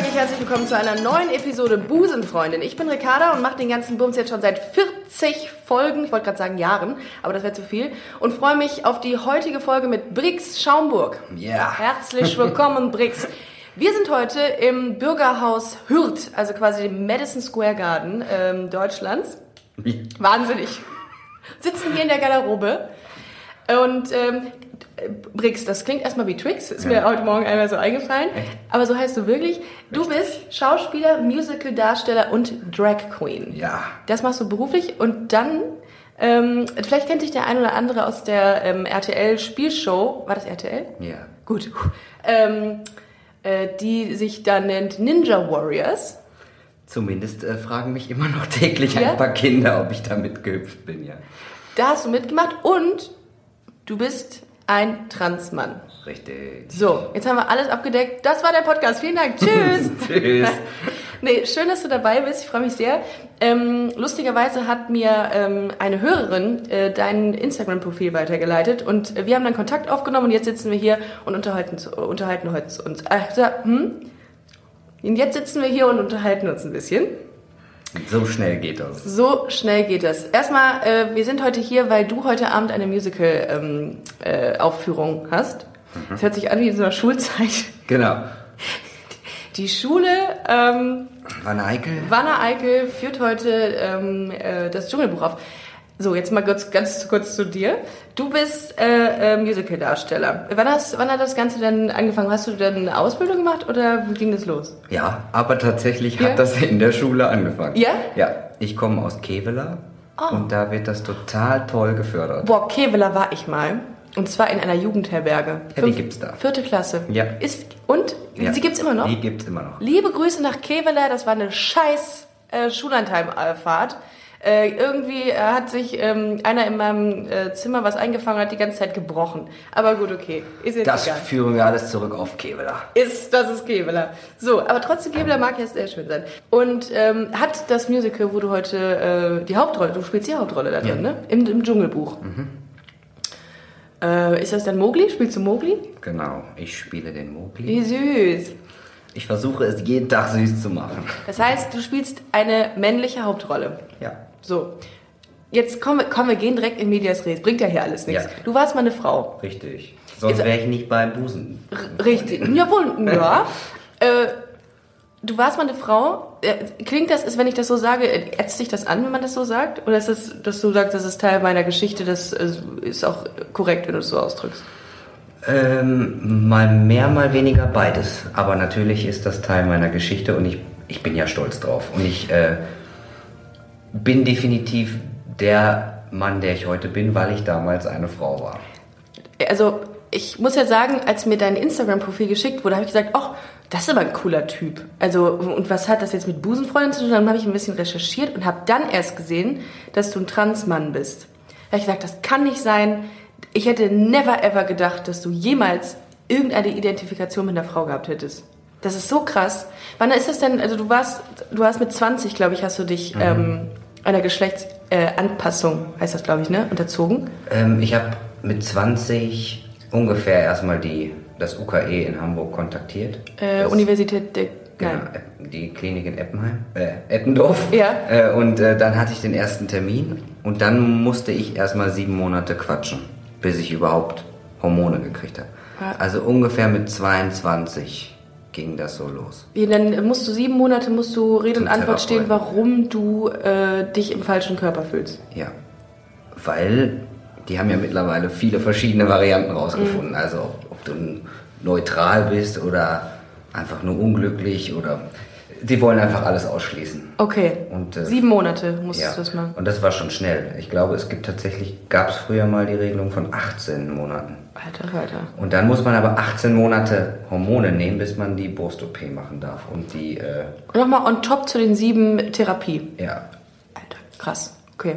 Sage ich herzlich willkommen zu einer neuen Episode Busenfreundin. Ich bin Ricarda und mache den ganzen Bums jetzt schon seit 40 Folgen, ich wollte gerade sagen Jahren, aber das wäre zu viel. Und freue mich auf die heutige Folge mit Brix Schaumburg. Ja. Herzlich willkommen, Brix. Wir sind heute im Bürgerhaus Hürth, also quasi dem Madison Square Garden ähm, Deutschlands. Wahnsinnig. Sitzen hier in der Garderobe. Und ähm, Brix, das klingt erstmal wie Tricks, ist mir Ja. heute Morgen einmal so eingefallen. Echt? Aber so heißt du wirklich. Du bist Schauspieler, Musical-Darsteller und Drag Queen. Ja. Das machst du beruflich und dann, ähm, vielleicht kennt dich der ein oder andere aus der ähm, RTL-Spielshow. War das RTL? Ja. Gut. Ähm, äh, die sich da nennt Ninja Warriors. Zumindest äh, fragen mich immer noch täglich Ja? ein paar Kinder, ob ich da mitgehüpft bin, ja. Da hast du mitgemacht und du bist ein Transmann. Richtig. So, jetzt haben wir alles abgedeckt. Das war der Podcast. Vielen Dank. Tschüss. Tschüss. Nee, schön, dass du dabei bist. Ich freue mich sehr. Ähm, lustigerweise hat mir ähm, eine Hörerin äh, dein Instagram-Profil weitergeleitet und äh, wir haben dann Kontakt aufgenommen und jetzt sitzen wir hier und unterhalten, zu, unterhalten uns. uns. Äh, hm? Und jetzt sitzen wir hier und unterhalten uns ein bisschen. So schnell geht das. So schnell geht das. Erstmal, äh, wir sind heute hier, weil du heute Abend eine Musical-Aufführung äh, Aufführung hast. Das hört sich an wie in so einer Schulzeit. Genau. Die Schule ähm, Wanne Eickel? Wanne Eickel führt heute ähm, äh, das Dschungelbuch auf. So, jetzt mal kurz, ganz kurz zu dir. Du bist äh, äh, Musical-Darsteller. Wann, hast- wann hat das Ganze denn angefangen? Hast du denn eine Ausbildung gemacht oder wie ging das los? Ja, aber tatsächlich Ja? hat das in der Schule angefangen. Ja? Ja. Ich komme aus Kevela Oh. und da wird das total toll gefördert. Boah, Kevela war ich mal. Und zwar in einer Jugendherberge. Ja, die gibt's da. Vierte Klasse. Ja. Ist, und? Ja. Sie gibt's immer noch? Die gibt's immer noch. Liebe Grüße nach Kevela, das war eine scheiß äh, Schullandheimfahrt. Äh, irgendwie äh, hat sich ähm, einer in meinem äh, Zimmer was eingefangen und hat die ganze Zeit gebrochen. Aber gut, okay. Ist jetzt Das egal. führen wir alles zurück auf Kevela. Ist, das ist Kevela. So, aber trotzdem, Kevela mag ja sehr schön sein. Und ähm, hat das Musical, wo du heute äh, die Hauptrolle, du spielst die Hauptrolle da drin, Ja. Mhm. ne? Im, Im Dschungelbuch. Äh, ist das dann Mowgli? Spielst du Mowgli? Genau. Ich spiele den Mowgli. Wie süß. Ich versuche es jeden Tag süß zu machen. Das heißt, du spielst eine männliche Hauptrolle. Ja. So, jetzt kommen wir, komm, wir gehen direkt in Medias Res. Bringt ja hier alles nichts. Ja. Du warst mal eine Frau. Richtig. Sonst wäre ich nicht beim Busen. Richtig. Jawohl, ja. äh, du warst mal eine Frau. Äh, klingt das, ist, wenn ich das so sage, äh, ätzt sich das an, wenn man das so sagt? Oder ist es, dass du sagst, das ist Teil meiner Geschichte, das äh, ist auch korrekt, wenn du es so ausdrückst? Ähm, mal mehr, mal weniger beides. Aber natürlich ist das Teil meiner Geschichte und ich, ich bin ja stolz drauf. Und ich äh, bin definitiv der Mann, der ich heute bin, weil ich damals eine Frau war. Also, ich muss ja sagen, als mir dein Instagram-Profil geschickt wurde, habe ich gesagt, ach, das ist aber ein cooler Typ. Also, und was hat das jetzt mit Busenfreundin zu tun? Dann habe ich ein bisschen recherchiert und habe dann erst gesehen, dass du ein Transmann bist. Da habe ich gesagt, das kann nicht sein. Ich hätte never ever gedacht, dass du jemals irgendeine Identifikation mit einer Frau gehabt hättest. Das ist so krass. Wann ist das denn? Also du warst, du hast mit 20, glaube ich, hast du dich ähm, einer Geschlechtsanpassung, äh, heißt das, glaube ich, ne, unterzogen. Ähm, ich habe mit 20 ungefähr erstmal die, das UKE in Hamburg kontaktiert. Äh, Universität der, Genau, nein. Epp- die Klinik in Eppenheim, äh, Eppendorf. Ja. Äh, und äh, dann hatte ich den ersten Termin und dann musste ich erstmal sieben Monate quatschen, bis ich überhaupt Hormone gekriegt habe. Ja. Also ungefähr mit 22 ging das so los. Wie, dann musst du sieben Monate musst du Rede und Antwort stehen, warum du äh, dich im falschen Körper fühlst. Ja. Weil die haben ja mittlerweile viele verschiedene Varianten rausgefunden. Also ob, ob du neutral bist oder einfach nur unglücklich oder die wollen einfach alles ausschließen. Okay. Und, äh, sieben Monate musstest Ja, du das machen. und das war schon schnell. Ich glaube, es gibt tatsächlich, gab es früher mal die Regelung von 18 Monaten. Alter, Alter. Und dann muss man aber 18 Monate Hormone nehmen, bis man die Brust-OP machen darf. Und die, äh, nochmal on top zu den sieben Therapie. ja, Alter, krass. Okay.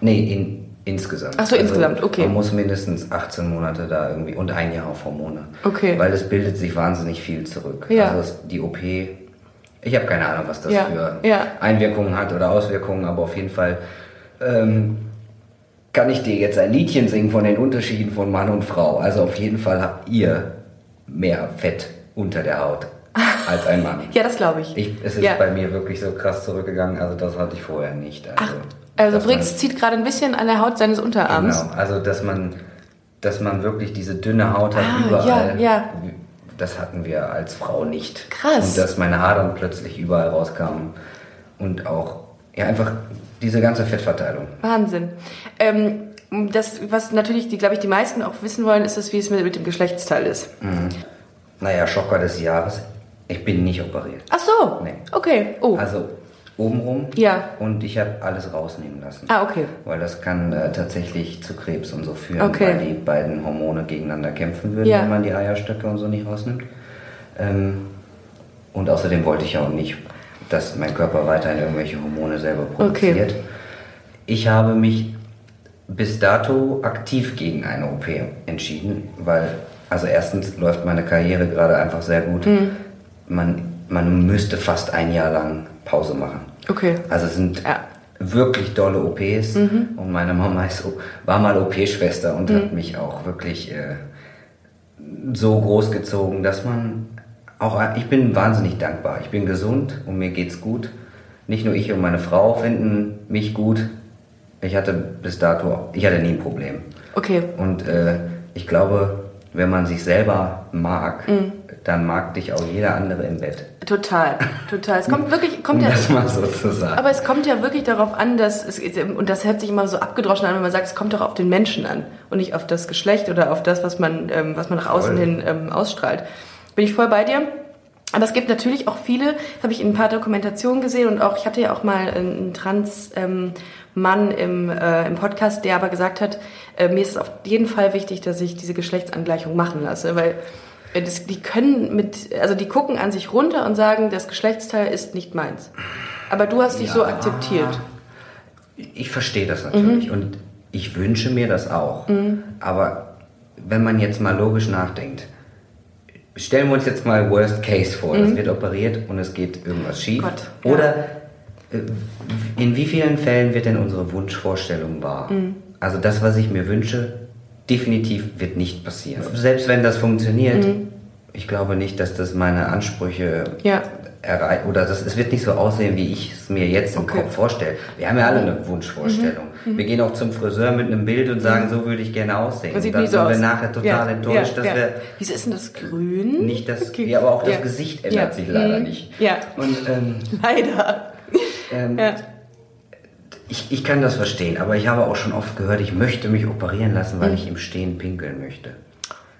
nee, in, Insgesamt. Ach so, insgesamt, okay. Man muss mindestens 18 Monate da irgendwie und ein Jahr auf Hormone. Okay. Weil es bildet sich wahnsinnig viel zurück. Ja. Also die OP, ich habe keine Ahnung, was das Ja, für ja. Einwirkungen hat oder Auswirkungen, aber auf jeden Fall ähm, kann ich dir jetzt ein Liedchen singen von den Unterschieden von Mann und Frau. Also auf jeden Fall habt ihr mehr Fett unter der Haut als ein Mann. Ja, das glaube ich. Ich, es ist ja. bei mir wirklich so krass zurückgegangen, also das hatte ich vorher nicht. Also, Ach, also Brix man- zieht gerade ein bisschen an der Haut seines Unterarms. Genau, also dass man, dass man wirklich diese dünne Haut hat Ah, überall. ja, ja. Das hatten wir als Frau nicht. Krass. Und dass meine Adern plötzlich überall rauskamen. Und auch, ja, einfach diese ganze Fettverteilung. Wahnsinn. Ähm, das, was natürlich, die, glaube ich, die meisten auch wissen wollen, ist es, wie es mit, mit dem Geschlechtsteil ist. Naja, Schocker des Jahres. Ich bin nicht operiert. Ach so. Nee. Okay. Oh. Also obenrum. Ja. Und ich habe alles rausnehmen lassen. ah, okay. Weil das kann äh, tatsächlich zu Krebs und so führen, Okay. weil die beiden Hormone gegeneinander kämpfen würden, Ja. wenn man die Eierstöcke und so nicht rausnimmt. Ähm, und außerdem wollte ich auch nicht, dass mein Körper weiterhin irgendwelche Hormone selber Okay. produziert. Ich habe mich bis dato aktiv gegen eine OP entschieden, weil, also erstens läuft meine Karriere gerade einfach sehr gut. Hm. Man, man müsste fast ein Jahr lang Pause machen. Okay. Also es sind Ja. wirklich dolle OPs Mhm. und meine Mama ist, war mal OP-Schwester und hat mich auch wirklich äh, so großgezogen, dass man auch, ich bin wahnsinnig dankbar. Ich bin gesund und mir geht's gut. Nicht nur ich und meine Frau finden mich gut. Ich hatte bis dato, ich hatte nie ein Problem. Okay. Und äh, ich glaube, wenn man sich selber mag, Mhm. dann mag dich auch jeder andere im Bett. Total. Total. Es kommt wirklich, kommt ja. das mal so zu sagen. Aber es kommt ja wirklich darauf an, dass es, und das hört sich immer so abgedroschen an, wenn man sagt, es kommt doch auf den Menschen an und nicht auf das Geschlecht oder auf das, was man, ähm, was man nach außen Voll. hin ähm, ausstrahlt. Bin ich voll bei dir. Aber es gibt natürlich auch viele, das habe ich in ein paar Dokumentationen gesehen und auch, ich hatte ja auch mal einen Trans ähm, im, äh, im Podcast, der aber gesagt hat, äh, mir ist es auf jeden Fall wichtig, dass ich diese Geschlechtsangleichung machen lasse, weil äh, das, die können mit, also die gucken an sich runter und sagen, das Geschlechtsteil ist nicht meins. Aber du hast dich so Ja. akzeptiert. Ich verstehe das natürlich und ich wünsche mir das auch. Aber wenn man jetzt mal logisch nachdenkt, stellen wir uns jetzt mal Worst Case vor, es wird operiert und es geht irgendwas schief. Gott, ja. Oder äh, in wie vielen Fällen wird denn unsere Wunschvorstellung wahr? Also das, was ich mir wünsche, definitiv wird nicht passieren. Selbst wenn das funktioniert, ich glaube nicht, dass das meine Ansprüche Ja. Erreicht oder das, es wird nicht so aussehen, wie ich es mir jetzt im Okay. Kopf vorstelle. Wir haben ja alle eine Wunschvorstellung. Wir gehen auch zum Friseur mit einem Bild und sagen, so würde ich gerne aussehen. Das sieht und dann nie so sind wir aus. nachher total Ja, enttäuscht, ja, dass ja. wir Wieso ist denn das grün? nicht das, Okay. ja, aber auch das. Gesicht ändert sich leider Mhm. nicht. Ja. Und ähm, Leider. ähm, Ja. ich, ich kann das verstehen, aber ich habe auch schon oft gehört, ich möchte mich operieren lassen, weil ich im Stehen pinkeln möchte.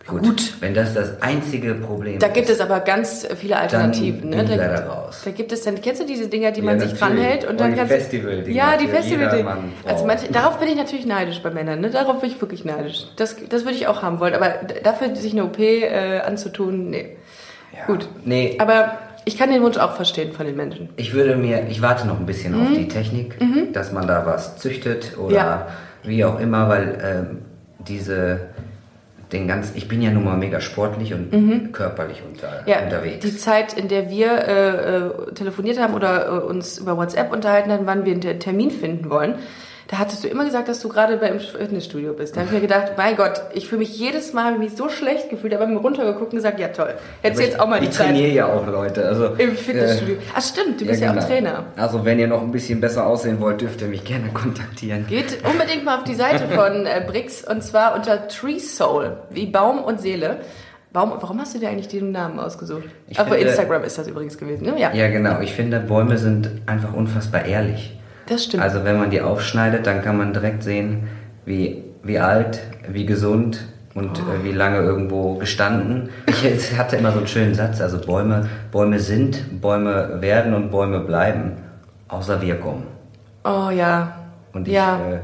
Gut, Mhm. Gut. wenn das das einzige Problem Da gibt ist. es aber ganz viele Alternativen. bin ne? Da, leider raus. da gibt es dann, kennst du diese Dinger, die Ja, man sich dranhält und Und dann die kannst Festival-Dinger Ja, die Festival Frau. Also manche, darauf bin ich natürlich neidisch bei Männern. Ne? Darauf bin ich wirklich neidisch. Das, das würde ich auch haben wollen. Aber dafür sich eine OP äh, anzutun, nee. Ja. Gut. Nee, Aber ich kann den Wunsch auch verstehen von den Menschen. Ich würde mir, ich warte noch ein bisschen auf die Technik, dass man da was züchtet oder Mhm. Ja. wie auch immer, weil ähm, diese, den ganzen, ich bin ja nun mal mega sportlich und körperlich unter, Mhm. Ja, unterwegs. die Zeit, in der wir äh, äh, telefoniert haben oder äh, uns über WhatsApp unterhalten haben, wann wir einen Ter- Termin finden wollen, da hattest du immer gesagt, dass du gerade beim Fitnessstudio bist. Da habe ich mir gedacht, mein Gott, ich fühle mich jedes Mal, habe ich mich so schlecht gefühlt, aber mir runtergeguckt und gesagt, ja toll, hättest du jetzt auch mal die ich Zeit trainiere ja auch Leute. Also, im Fitnessstudio. äh, Ach stimmt, du bist ja, genau. auch Trainer. Also wenn ihr noch ein bisschen besser aussehen wollt, dürft ihr mich gerne kontaktieren. Geht unbedingt mal auf die Seite von äh, Brix und zwar unter Tree Soul, wie Baum und Seele. Baum, warum hast du dir eigentlich den Namen ausgesucht? Ich Auf finde- Instagram ist das übrigens gewesen, ne? Ja, Ja, genau. Ich finde, Bäume sind einfach unfassbar ehrlich. Das stimmt. Also wenn man die aufschneidet, dann kann man direkt sehen, wie, wie alt, wie gesund und Oh. äh, wie lange irgendwo gestanden. Ich hatte immer so einen schönen Satz, also Bäume, Bäume sind, Bäume werden und Bäume bleiben, außer wir kommen. oh ja. Und ich, ja. äh,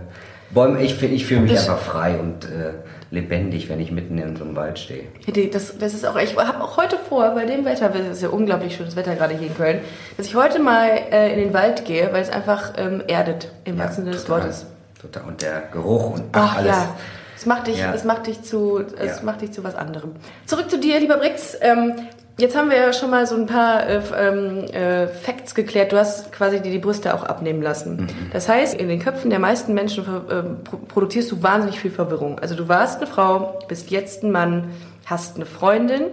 Bäume, ich, ich fühle mich Das- einfach frei und äh, lebendig, wenn ich mitten in so einem Wald stehe. Das, das ist auch, ich habe auch heute vor, bei dem Wetter, es ist ja unglaublich schönes Wetter gerade hier in Köln, dass ich heute mal äh, in den Wald gehe, weil es einfach ähm, erdet, im Ja, wahrsten Sinne des. Wortes. Total. Und der Geruch und Ach ach, alles. ja. Es macht dich, Ja. es macht dich zu, es Ja. macht dich zu was anderem. Zurück zu dir, lieber Brix. Ähm, jetzt haben wir ja schon mal so ein paar äh, ähm, äh, Facts geklärt. Du hast quasi dir die Brüste auch abnehmen lassen. Mhm. Das heißt, in den Köpfen der meisten Menschen pro produzierst du wahnsinnig viel Verwirrung. Also du warst eine Frau, bist jetzt ein Mann, hast eine Freundin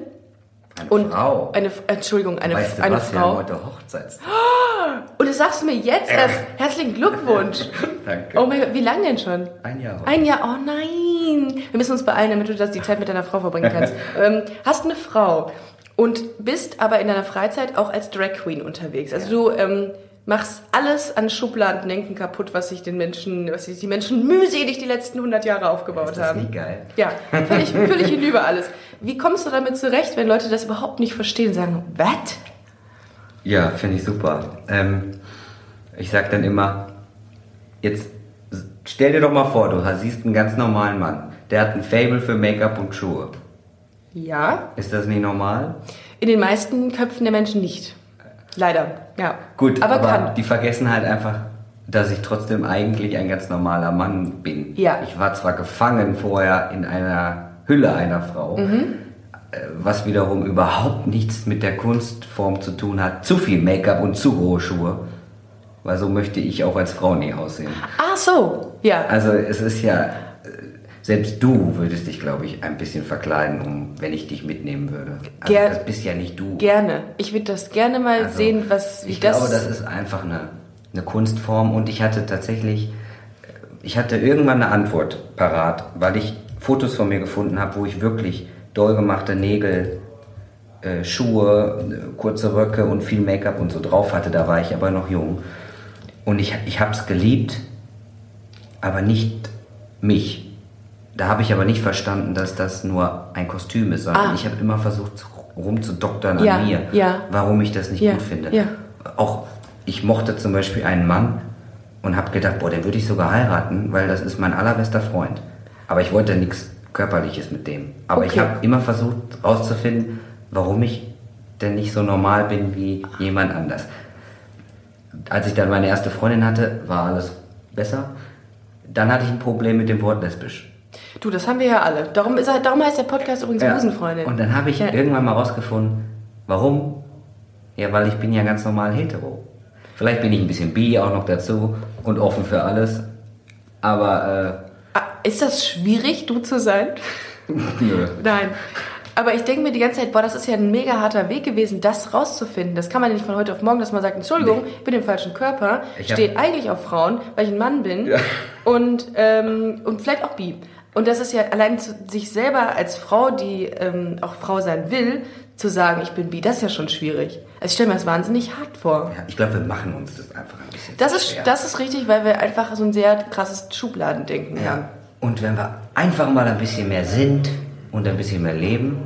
Eine und Frau. eine Entschuldigung, eine, weißt du eine was? Wir Frau. heute Hochzeitstag. Und das sagst du mir jetzt erst. Herzlichen Glückwunsch. Danke. Oh mein Gott, wie lange denn schon? Ein Jahr. heute. Ein Jahr, oh nein. Wir müssen uns beeilen, damit du das die Zeit mit deiner Frau verbringen kannst. ähm, hast eine Frau und bist aber in deiner Freizeit auch als Drag Queen unterwegs. Also du ähm, machst alles an Schubladendenken kaputt, was sich den Menschen, was sich die Menschen mühselig die letzten 100 Jahre aufgebaut Ist das haben. nicht geil? Ja, völlig, völlig hinüber alles. Wie kommst du damit zurecht, wenn Leute das überhaupt nicht verstehen und sagen, was? Ja, finde ich super. Ähm, ich sag dann immer, jetzt stell dir doch mal vor, du siehst einen ganz normalen Mann. Der hat ein Fable für Make-up und Schuhe. Ja, Ist das nicht normal? in den meisten Köpfen der Menschen nicht. Leider, ja. Gut, aber, aber, kann. die vergessen halt einfach, dass ich trotzdem eigentlich ein ganz normaler Mann bin. Ja. Ich war zwar gefangen vorher in einer Hülle einer Frau, Mhm. äh, was wiederum überhaupt nichts mit der Kunstform zu tun hat. Zu viel Make-up und zu hohe Schuhe. Weil so möchte ich auch als Frau nie aussehen. Ach so, ja. Also es ist ja, selbst du würdest dich, glaube ich, ein bisschen verkleiden, um, wenn ich dich mitnehmen würde. Also Ger- das bist ja nicht du. Gerne. Ich würde das gerne mal Also, sehen, was wie ich das. glaube, das ist einfach eine, eine Kunstform und ich hatte tatsächlich, äh, ich hatte irgendwann eine Antwort parat, weil ich Fotos von mir gefunden habe, wo ich wirklich doll gemachte Nägel, äh, Schuhe, äh, kurze Röcke und viel Make-up und so drauf hatte. Da war ich aber noch jung. Und ich, ich habe es geliebt, aber nicht mich. Da habe ich aber nicht verstanden, dass das nur ein Kostüm ist, sondern Ah. ich habe immer versucht, zu- rumzudoktern Ja, an mir, ja. warum ich das nicht Ja, gut finde. Auch ich mochte zum Beispiel einen Mann und habe gedacht, boah, den würde ich sogar heiraten, weil das ist mein allerbester Freund. Aber ich wollte nichts Körperliches mit dem. Aber ich Okay. habe immer versucht herauszufinden, warum ich denn nicht so normal bin wie jemand anders. Als ich dann meine erste Freundin hatte, war alles besser. Dann hatte ich ein Problem mit dem Wort lesbisch. Du, das haben wir ja alle. Darum, ist, darum heißt der Podcast übrigens Busenfreundin. Und dann habe ich Ja. irgendwann mal rausgefunden, warum? Ja, weil ich bin ja ganz normal hetero. Vielleicht bin ich ein bisschen bi auch noch dazu und offen für alles. Aber Ah, ist das schwierig, du zu sein? äh, nö. Nein. Aber ich denke mir die ganze Zeit, boah, das ist ja ein mega harter Weg gewesen, das rauszufinden. Das kann man ja nicht von heute auf morgen, dass man sagt, Entschuldigung, ich bin im falschen Körper, stehe eigentlich auf Frauen, weil ich ein Mann bin Ja. und, ähm, und vielleicht auch bi. Und das ist ja allein zu sich selber als Frau, die ähm, auch Frau sein will, zu sagen, ich bin bi, das ist ja schon schwierig. Also ich stelle mir das wahnsinnig hart vor. Ja, ich glaube, wir machen uns das einfach ein bisschen Das ist, schwer. das ist richtig, weil wir einfach so ein sehr krasses Schubladendenken haben. Ja. Und wenn wir einfach mal ein bisschen mehr sind und ein bisschen mehr leben,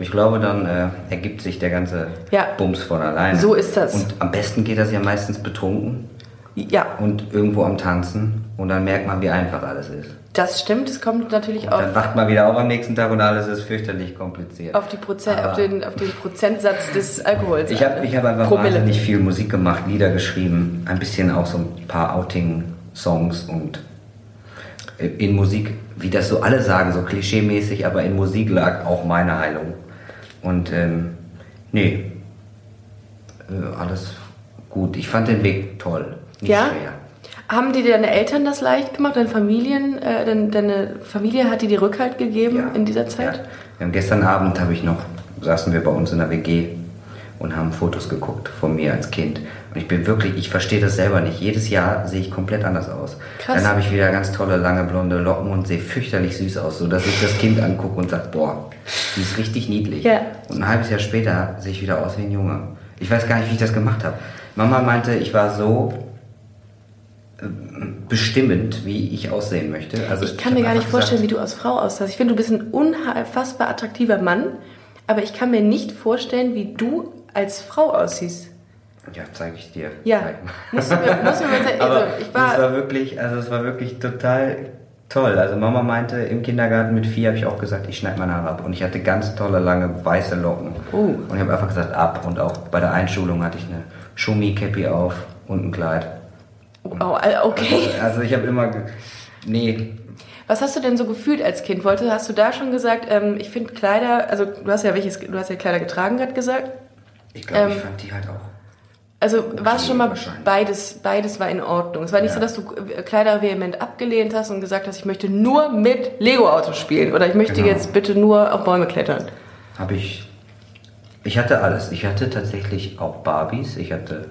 ich glaube, dann äh, ergibt sich der ganze Ja. Bums von alleine. So ist das. Und am besten geht das ja meistens betrunken Ja, und irgendwo am Tanzen und dann merkt man, wie einfach alles ist. das stimmt. Es kommt natürlich auf dann wacht man wieder auf am nächsten Tag und alles ist fürchterlich kompliziert. auf, die Proze- auf, den, auf den Prozentsatz des Alkohols. Ich habe ich hab einfach Promille. wahnsinnig viel Musik gemacht, Lieder geschrieben, ein bisschen auch so ein paar Outing-Songs und in Musik, wie das so alle sagen, so klischeemäßig, aber in Musik lag auch meine Heilung. Und ähm, nee, äh, alles gut. Ich fand den Weg toll, nicht Ja? schwer. Haben dir deine Eltern das leicht gemacht? Deine Familien, äh, deine, deine Familie hat dir die Rückhalt gegeben in dieser Zeit? Ja. Gestern Abend habe ich noch, saßen wir bei uns in der WG und haben Fotos geguckt von mir als Kind. Und ich bin wirklich, ich verstehe das selber nicht. Jedes Jahr sehe ich komplett anders aus. Krass. Dann habe ich wieder ganz tolle, lange, blonde Locken und sehe fürchterlich süß aus, so dass ich das Kind angucke und sage, boah, die ist richtig niedlich. Ja. Und ein halbes Jahr später sehe ich wieder aus wie ein Junge. Ich weiß gar nicht, wie ich das gemacht habe. Mama meinte, ich war so bestimmend, wie ich aussehen möchte. Also Ich kann mir gar nicht vorstellen, wie wie du als Frau aussahst. Ich finde, du bist ein unfassbar attraktiver Mann, aber ich kann mir nicht vorstellen, wie du als Frau aussiehst. Ja, zeige ich dir. Ja, du mir, musst du mir mal zeigen. Also, ich war, das war wirklich, also es war wirklich total toll. Also Mama meinte, im Kindergarten mit vier habe ich auch gesagt, ich schneide meine Haare ab. Und ich hatte ganz tolle, lange, weiße Locken. Oh. Und ich habe einfach gesagt, ab. Und auch bei der Einschulung hatte ich eine Schumi-Cappy auf und ein Kleid. Oh, okay. Also ich habe immer, Nee, Was hast du denn so gefühlt als Kind? Wollte, hast du da schon gesagt, ähm, ich finde Kleider, also du hast ja welches, du hast ja Kleider getragen gerade gesagt. ich glaube, ich Ähm, fand die halt auch. Also war es schon mal beides, beides war in Ordnung. Es war nicht Ja. so, dass du äh, Kleider vehement abgelehnt hast und gesagt hast, ich möchte nur mit Lego-Autos spielen oder ich möchte Genau. jetzt bitte nur auf Bäume klettern. Habe ich. Ich hatte alles. Ich hatte tatsächlich auch Barbies. Ich hatte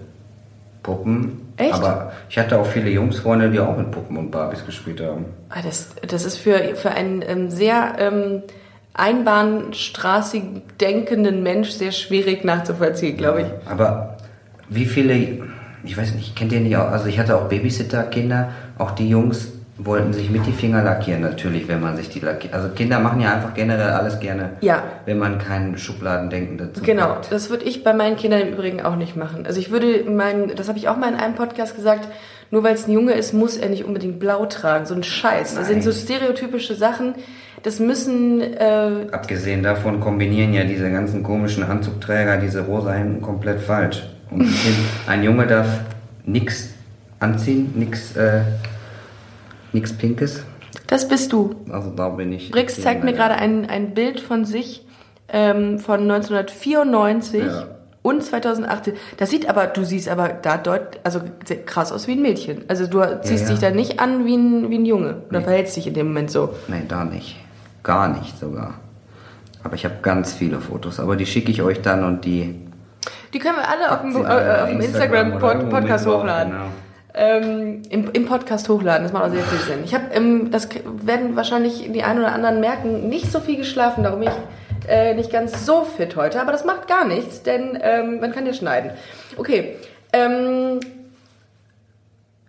Puppen. Echt? Aber ich hatte auch viele Jungsfreunde, die auch mit Puppen und Barbies gespielt haben. Ah, Das, das ist für, für einen ähm, sehr ähm, einbahnstraßig denkenden Mensch sehr schwierig nachzuvollziehen, glaube ich. Aber wie viele, ich weiß nicht, kennt ihr nicht auch, also ich hatte auch Babysitter-Kinder, auch die Jungs wollten sich mit die Finger lackieren natürlich, wenn man sich die lackiert. Also Kinder machen ja einfach generell alles gerne, Ja. wenn man kein Schubladendenken dazu Genau, hat. das würde ich bei meinen Kindern im Übrigen auch nicht machen. Also ich würde meinen, das habe ich auch mal in einem Podcast gesagt, nur weil es ein Junge ist, muss er nicht unbedingt blau tragen. So ein Scheiß. Das sind so Nein. stereotypische Sachen. Das müssen, äh, Abgesehen davon kombinieren ja diese ganzen komischen Anzugträger diese rosa Hemden komplett falsch. Und ein Junge darf nichts anziehen, nichts äh, nix Pinkes. das bist du. Also da bin ich. Brix zeigt mir gerade ein, ein Bild von sich ähm, von 1994 Ja. und 2018. Das sieht aber, du siehst aber da deut, also krass aus wie ein Mädchen. Also du ziehst ja. dich da nicht an wie ein, wie ein Junge oder Nee. verhältst dich in dem Moment so. Nein, da nicht. Gar nicht sogar. Aber ich habe ganz viele Fotos, aber die schicke ich euch dann und die. Die können wir alle auf dem, Sie äh, alle auf dem Instagram Instagram-Podcast hochladen. genau. Ähm, im, Im Podcast hochladen, das macht auch sehr viel Sinn. Ich habe, ähm, das werden wahrscheinlich die einen oder anderen merken, nicht so viel geschlafen, darum bin ich äh, nicht ganz so fit heute. Aber das macht gar nichts, denn ähm, man kann ja schneiden. Okay, ähm,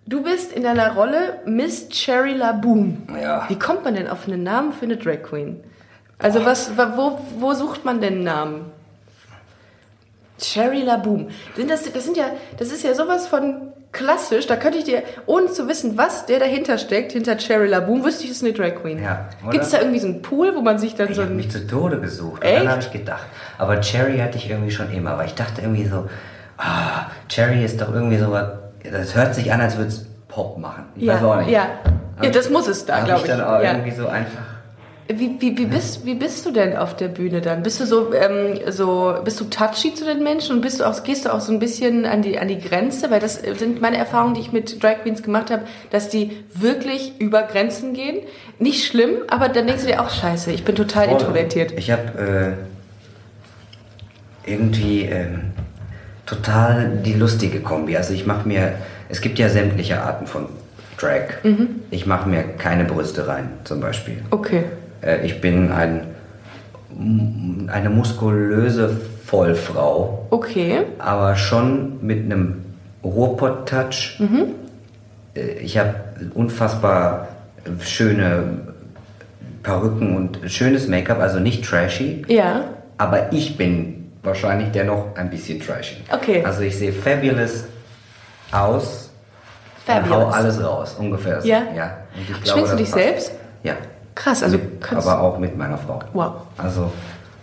du bist in deiner Rolle Miss Cherry LaBoom. Ja. Wie kommt man denn auf einen Namen für eine Drag Queen? Also was, wa- wo, wo sucht man denn einen Namen? Cherry LaBoom. Sind das, das sind ja, das ist ja sowas von klassisch. Da könnte ich dir, ohne zu wissen, was der dahinter steckt, hinter Cherry LaBoom, wüsste ich, es ist eine Drag Queen. Ja? Gibt es da irgendwie so einen Pool, wo man sich dann Ich so habe ein, mich zu Tode gesucht. Und Echt? dann habe ich gedacht. Aber Cherry hatte ich irgendwie schon immer. Aber ich dachte irgendwie so, ah, Cherry ist doch irgendwie so was. Das hört sich an, als würde es Pop machen. Ich ja, weiß auch nicht. ja, ja, das muss es da, Hab glaube ich. dann auch ja. irgendwie so einfach. Wie, wie, wie, bist, wie bist du denn auf der Bühne dann? Bist du so, ähm, so bist du touchy zu den Menschen und bist du auch, gehst du auch so ein bisschen an die, an die Grenze? Weil das sind meine Erfahrungen, die ich mit Drag Queens gemacht habe, dass die wirklich über Grenzen gehen. Nicht schlimm, aber dann denkst du dir auch, scheiße, ich bin total introvertiert. Ich habe äh, irgendwie ähm, total die lustige Kombi. Also ich mache mir, es gibt ja sämtliche Arten von Drag. Mhm. Ich mache mir keine Brüste rein, zum Beispiel. Okay. Äh, ich bin ein, eine muskulöse Vollfrau, Okay. aber schon mit einem Ruhrpott-Touch. Mhm. Äh, Ich habe unfassbar schöne Perücken und schönes Make-up, also nicht trashy. Ja. Aber ich bin wahrscheinlich dennoch ein bisschen trashy. Okay. Also ich sehe fabulous aus. und hau Fabulous. alles raus, ungefähr. Ja? ja. Und ich Schminkst du dich passt. selbst? Ja. Krass, also mit, kannst- aber auch mit meiner Frau. Wow. Also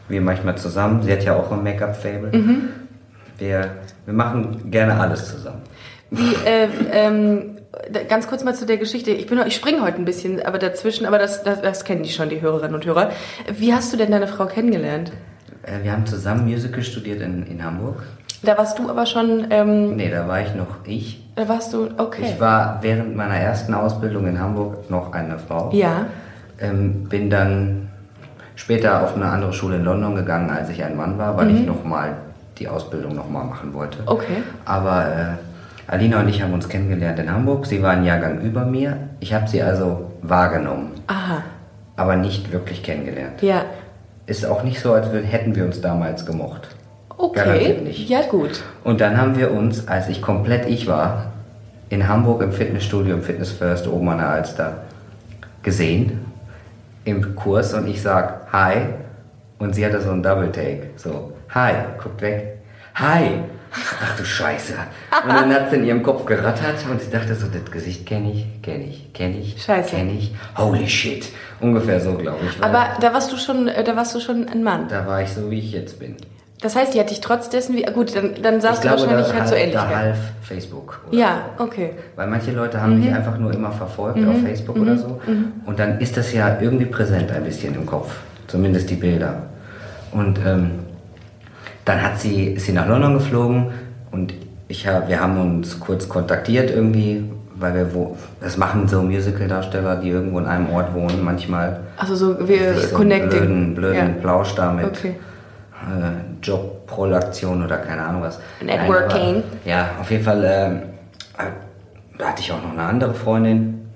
wir manchmal zusammen. Sie hat ja auch ein Make-up-Fable. Mhm. Wir, wir machen gerne alles zusammen. Wie, äh, ähm, ganz kurz mal zu der Geschichte. Ich, bin, ich springe heute ein bisschen aber dazwischen, aber das, das, das kennen die schon, die Hörerinnen und Hörer. Wie hast du denn deine Frau kennengelernt? Äh, wir haben zusammen Musical studiert in, in Hamburg. Da warst du aber schon, ähm, Nee, da war ich noch ich. da warst du, okay. Ich war während meiner ersten Ausbildung in Hamburg noch eine Frau. Ja. Ähm, bin dann später auf eine andere Schule in London gegangen, als ich ein Mann war, weil Mhm. ich nochmal die Ausbildung nochmal machen wollte. Okay. Aber äh, Alina und ich haben uns kennengelernt in Hamburg. Sie war ein Jahrgang über mir. Ich habe sie also wahrgenommen, Aha. aber nicht wirklich kennengelernt. Ja. Ist auch nicht so, als hätten wir uns damals gemocht. Okay. Garantiert nicht. Ja, gut. Und dann haben wir uns, als ich komplett ich war, in Hamburg im Fitnessstudio, im Fitness First oben an der Alster gesehen im Kurs und ich sag Hi und sie hatte so einen Double Take. So, Hi, guckt weg. Hi! Ach du Scheiße. Und dann hat sie in ihrem Kopf gerattert und sie dachte so, das Gesicht kenne ich, kenne ich, kenne ich, Scheiße. kenne ich. Holy shit. Ungefähr so, glaube ich. Aber da warst du schon, äh, da warst du schon ein Mann. da war ich so, wie ich jetzt bin. Das heißt, die hat dich trotz dessen, wie, gut, dann, dann Ich sagst du glaube, wahrscheinlich, hat so ähnlich. da half Facebook. Ja, okay. Weil manche Leute haben Mhm. mich einfach nur immer verfolgt auf Facebook oder so. Und dann ist das ja irgendwie präsent ein bisschen im Kopf. Zumindest die Bilder. Und ähm, dann hat sie, ist sie nach London geflogen und ich hab, wir haben uns kurz kontaktiert irgendwie, weil wir wo, das machen so Musical-Darsteller, die irgendwo in einem Ort wohnen, manchmal. Also so, wir so connecting. blöden, blöden ja. Plausch da mit Okay. Jobprolaktion oder keine Ahnung was. Networking. Nein, aber- ja, auf jeden Fall, ähm, äh, hatte ich auch noch eine andere Freundin.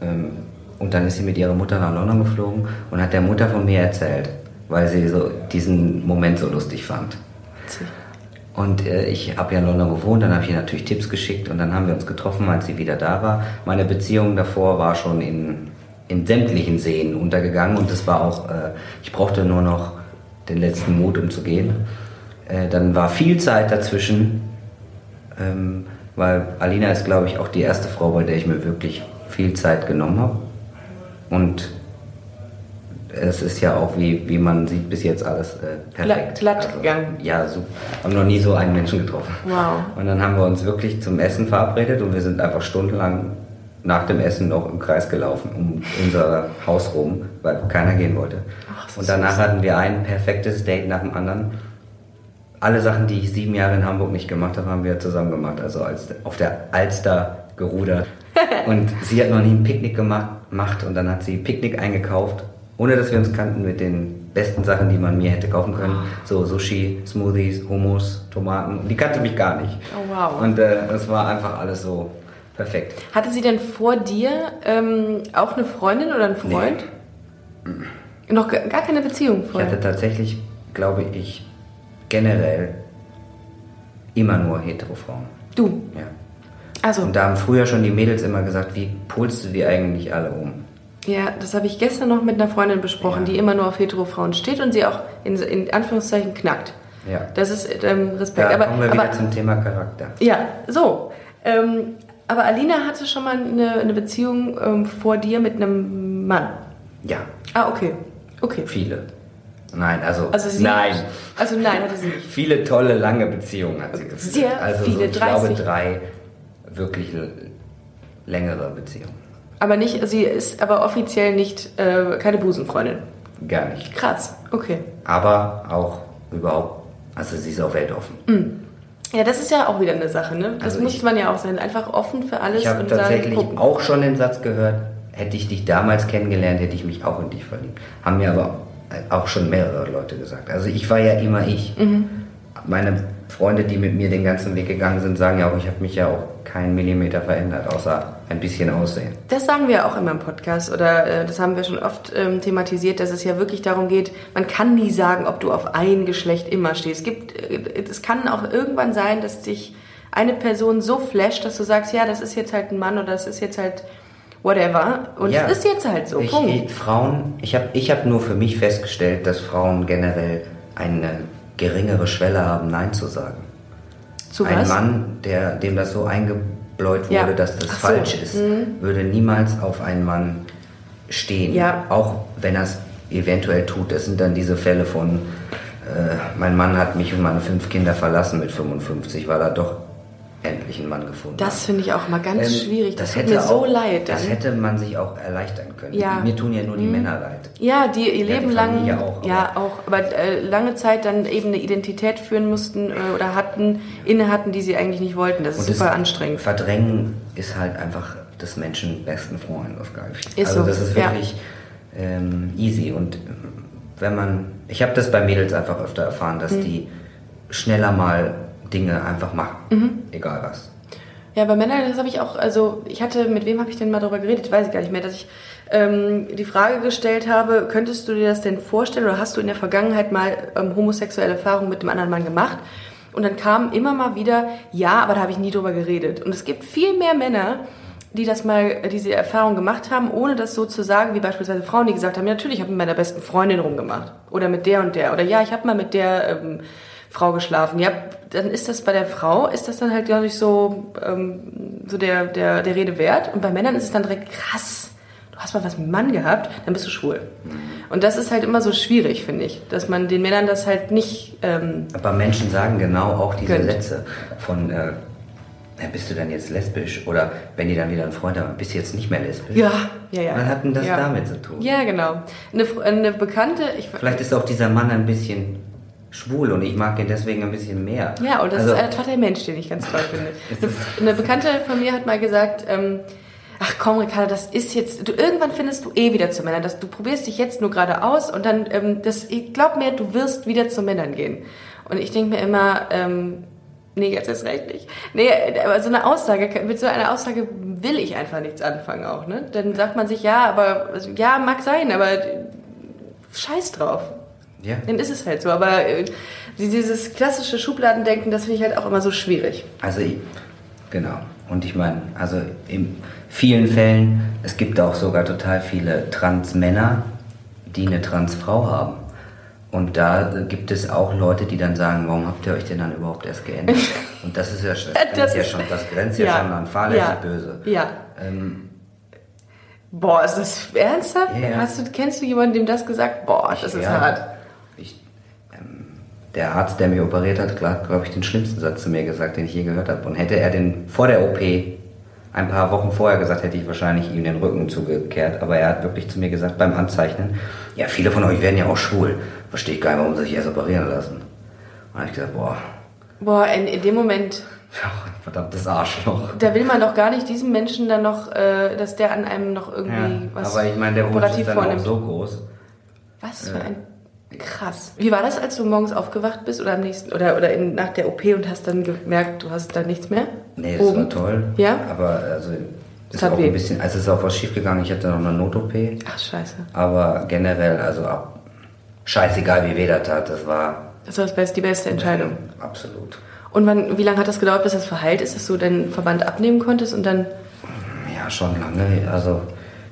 Ähm, und dann ist sie mit ihrer Mutter nach London geflogen und hat der Mutter von mir erzählt, weil sie so diesen Moment so lustig fand. Und äh, ich habe ja in London gewohnt, dann habe ich ihr natürlich Tipps geschickt und dann haben wir uns getroffen, als sie wieder da war. Meine Beziehung davor war schon in, in sämtlichen Seen untergegangen und es war auch, äh, ich brauchte nur noch den letzten Mut, um zu gehen. Äh, dann war viel Zeit dazwischen, ähm, weil Alina ist, glaube ich, auch die erste Frau, bei der ich mir wirklich viel Zeit genommen habe. Und es ist ja auch, wie, wie man sieht, bis jetzt alles äh, perfekt. Glatt- glatt gegangen. Ja, super. Haben noch nie so einen Menschen getroffen. Wow. Und dann haben wir uns wirklich zum Essen verabredet und wir sind einfach stundenlang nach dem Essen noch im Kreis gelaufen, um unser Haus rum, weil keiner gehen wollte. Ach, und danach hatten wir ein perfektes Date nach dem anderen. Alle Sachen, die ich sieben Jahre in Hamburg nicht gemacht habe, haben wir zusammen gemacht. Also als, auf der Alster gerudert. und sie hat noch nie ein Picknick gemacht und dann hat sie Picknick eingekauft, ohne dass wir uns kannten, mit den besten Sachen, die man mir hätte kaufen können. So Sushi, Smoothies, Hummus, Tomaten. Die kannte mich gar nicht. Oh, wow. Und äh, das war einfach alles so perfekt. Hatte sie denn vor dir ähm, auch eine Freundin oder einen Freund? Noch gar keine Beziehung Ich vorher? hatte tatsächlich, glaube ich, generell immer nur hetero Frauen. Du. Ja. Also, Und da haben früher schon die Mädels immer gesagt, wie pulst du die eigentlich alle um? ja, das habe ich gestern noch mit einer Freundin besprochen, Ja. die immer nur auf Hetero-Frauen steht und sie auch in, in Anführungszeichen knackt. Ja. Das ist ähm, Respekt. Da aber, kommen wir aber, wieder zum Thema Charakter. Ja, so. Ähm, aber Alina hatte schon mal eine, eine Beziehung ähm, vor dir mit einem Mann. Ja, Ah, okay. Okay. viele. Nein, also, Also sie nein. Also nein, hatte sie nicht. Viele tolle, lange Beziehungen hat sie geführt. Sehr also viele, so, ich glaube 30. drei wirklich längere Beziehungen. Aber nicht, sie ist aber offiziell nicht äh, keine Busenfreundin. Gar nicht. Krass. Okay. Aber auch überhaupt, also sie ist auch weltoffen. Ja, das ist ja auch wieder eine Sache, ne? Das Also muss ich- man ja auch sein. Einfach offen für alles Ich habe tatsächlich sagen, auch schon den Satz gehört, hätte ich dich damals kennengelernt, hätte ich mich auch in dich verliebt. Haben mir aber auch schon mehrere Leute gesagt. Also ich war ja immer ich. Mhm. Meine Freunde, die mit mir den ganzen Weg gegangen sind, sagen ja auch, ich habe mich ja auch keinen Millimeter verändert, außer ein bisschen Aussehen. Das sagen wir auch immer im Podcast oder äh, das haben wir schon oft ähm, thematisiert, dass es ja wirklich darum geht, man kann nie sagen, ob du auf ein Geschlecht immer stehst. Es gibt, äh, es kann auch irgendwann sein, dass dich eine Person so flasht, dass du sagst, ja, das ist jetzt halt ein Mann oder das ist jetzt halt whatever und Ja. es ist jetzt halt so. Ich, Punkt. ich, Frauen, ich habe ich hab nur für mich festgestellt, dass Frauen generell eine geringere Schwelle haben, Nein zu sagen. Zu Ein was? Mann, der, dem das so eingebläut wurde, Ja. dass das Ach so. falsch ist, würde niemals auf einen Mann stehen. Ja. Auch wenn er es eventuell tut. Das sind dann diese Fälle von, äh, mein Mann hat mich und meine fünf Kinder verlassen mit 55, weil er doch endlich einen Mann gefunden hat. Das finde ich auch mal ganz Ähm, schwierig. Das, tut hätte mir so auch- leid. Das hätte man sich auch erleichtern können. Ja. Mhm. Mir tun ja nur die Männer leid. Ja, die ihr Ja, Leben die lang, auch, ja auch, aber äh, lange Zeit dann eben eine Identität führen mussten äh, oder hatten, inne hatten, die sie eigentlich nicht wollten. Das ist super das anstrengend. Verdrängen ist halt einfach des Menschen besten Freund, das glaube ich. Ist also so, das ist ja. wirklich ähm, easy. Und ähm, wenn man, ich habe das bei Mädels einfach öfter erfahren, dass Mhm. die schneller mal Dinge einfach machen, Mhm. egal was. Ja, bei Männern, das habe ich auch, also ich hatte, mit wem habe ich denn mal darüber geredet? Ich weiß gar nicht mehr, dass ich ähm, die Frage gestellt habe, könntest du dir das denn vorstellen oder hast du in der Vergangenheit mal ähm, homosexuelle Erfahrungen mit einem anderen Mann gemacht? Und dann kam immer mal wieder, ja, aber da habe ich nie drüber geredet. Und es gibt viel mehr Männer, die das mal, diese Erfahrung gemacht haben, ohne das so zu sagen, wie beispielsweise Frauen, die gesagt haben, ja, natürlich, ich habe mit meiner besten Freundin rumgemacht. Oder mit der und der. Oder ja, ich habe mal mit der ähm, Frau geschlafen. Ja, dann ist das bei der Frau, ist das dann halt, glaube ich, so, ähm, so der, der, der Rede wert. Und bei Männern ist es dann direkt krass. Du hast mal was mit einem Mann gehabt, dann bist du schwul. Und das ist halt immer so schwierig, finde ich, dass man den Männern das halt nicht. Ähm, Aber Menschen sagen genau auch diese Gönnt. Sätze von, äh, bist du dann jetzt lesbisch? Oder wenn die dann wieder einen Freund haben, bist du jetzt nicht mehr lesbisch? ja, ja, ja. Was hat denn das ja. damit zu tun? Ja, genau. Eine, eine Bekannte, ich, Vielleicht ist auch dieser Mann ein bisschen schwul und ich mag ihn deswegen ein bisschen mehr. Ja, und das Also, ist einfach der Mensch, den ich ganz toll finde. Eine, eine Bekannte von mir hat mal gesagt, ähm, ach komm, Ricardo, das ist jetzt, du, irgendwann findest du eh wieder zu Männern. Das, du probierst dich jetzt nur gerade aus und dann, ähm, das, ich glaub mir, du wirst wieder zu Männern gehen. Und ich denke mir immer, ähm, nee, jetzt ist recht nicht. Nee, aber so eine Aussage, mit so einer Aussage will ich einfach nichts anfangen auch, ne? Dann sagt man sich, ja, aber, also, ja, mag sein, aber scheiß drauf. Ja. Dann ist es halt so. Aber äh, dieses klassische Schubladendenken, das finde ich halt auch immer so schwierig. Also, ich, genau. Und ich meine, also in vielen Fällen, es gibt auch sogar total viele Trans-Männer, die eine Trans-Frau haben. Und da gibt es auch Leute, die dann sagen, warum habt ihr euch denn dann überhaupt erst geändert? Und das ist ja, das Das grenzt ja schon, das grenzt ja, Ja. schon an fahrlässig Ja. böse. Ja. Ähm, Boah, ist das ernsthaft? Ja. Hast du, kennst du jemanden, dem das gesagt? Boah, das ist Ja. hart. Der Arzt, der mir operiert hat, glaube ich, den schlimmsten Satz zu mir gesagt, den ich je gehört habe. Und hätte er den vor der OP ein paar Wochen vorher gesagt, hätte ich wahrscheinlich ihm den Rücken zugekehrt. Aber er hat wirklich zu mir gesagt beim Anzeichnen, ja, viele von euch werden ja auch schwul. Verstehe ich gar nicht, warum sie sich erst operieren lassen. Und da habe ich gesagt, boah, Boah, in, in dem Moment, verdammtes Arschloch. da will man doch gar nicht diesem Menschen dann noch, äh, dass der an einem noch irgendwie Ja, was aber ich meine, der Wunsch ist dann auch so groß. Was für ein krass. Wie war das, als du morgens aufgewacht bist oder am nächsten oder oder in, nach der OP und hast dann gemerkt, du hast da nichts mehr? Nee, das Oben? war toll. Ja? Aber also, Es ist auch weh. ein bisschen, also es ist auch was schiefgegangen. Ich hatte noch eine Not-OP. Ach scheiße. Aber generell, also ab, scheißegal wie weh das tat, das war Das war das best, die beste Entscheidung. absolut. Und wann, wie lange hat das gedauert, bis das verheilt ist, dass du deinen Verband abnehmen konntest und dann. Ja, schon lange. Also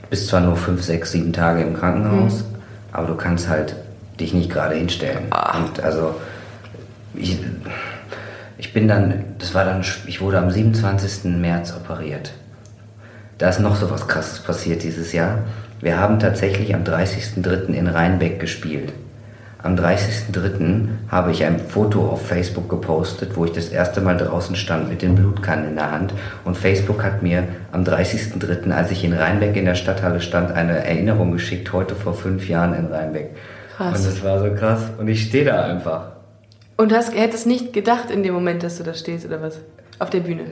du bist zwar nur fünf, sechs, sieben Tage im Krankenhaus, Mhm. aber du kannst halt dich nicht gerade hinstellen. Ah. Und also ich, ich bin dann, das war dann, ich wurde am 27. März operiert. Da ist noch so was krasses passiert dieses Jahr. Wir haben tatsächlich am 30.03. in Rheinbeck gespielt. Am 30.03. habe ich ein Foto auf Facebook gepostet, wo ich das erste Mal draußen stand mit den Blutkannen in der Hand. Und Facebook hat mir am 30.03., als ich in Rheinbeck in der Stadthalle stand, eine Erinnerung geschickt, heute vor fünf Jahren in Rheinbeck. Krass. Und das war so krass. Und ich stehe da einfach. Und du hast, hättest nicht gedacht in dem Moment, dass du da stehst oder was? Auf der Bühne.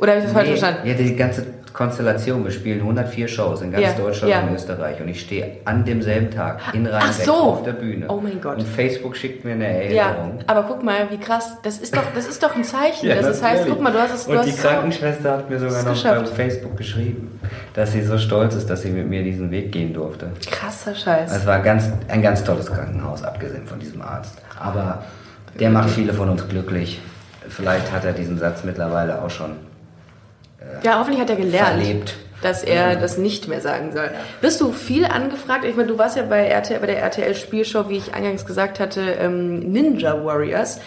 Oder habe ich das falsch Nee, verstanden? Ja, die ganze Konstellation. Wir spielen 104 Shows in ganz Ja, Deutschland ja. und Österreich. Und ich stehe an demselben Tag in Rheinbeck so. auf der Bühne. Oh mein Gott. Und Facebook schickt mir eine Ja, Erinnerung. aber guck mal, wie krass. Das ist doch, das ist doch ein Zeichen. Ja, das ist, heißt, guck mal, du hast es. Du Und die Krankenschwester hat mir sogar noch geschafft. bei Facebook geschrieben, dass sie so stolz ist, dass sie mit mir diesen Weg gehen durfte. Krasser Scheiß. Es war ganz, ein ganz tolles Krankenhaus, abgesehen von diesem Arzt. Aber der macht viele von uns glücklich. Vielleicht hat er diesen Satz mittlerweile auch schon ja, hoffentlich hat er gelernt, verlebt. dass er das nicht mehr sagen soll. Wirst du viel angefragt? Ich meine, du warst ja bei, RTL, bei der RTL-Spielshow, wie ich eingangs gesagt hatte, ähm, Ninja Warriors.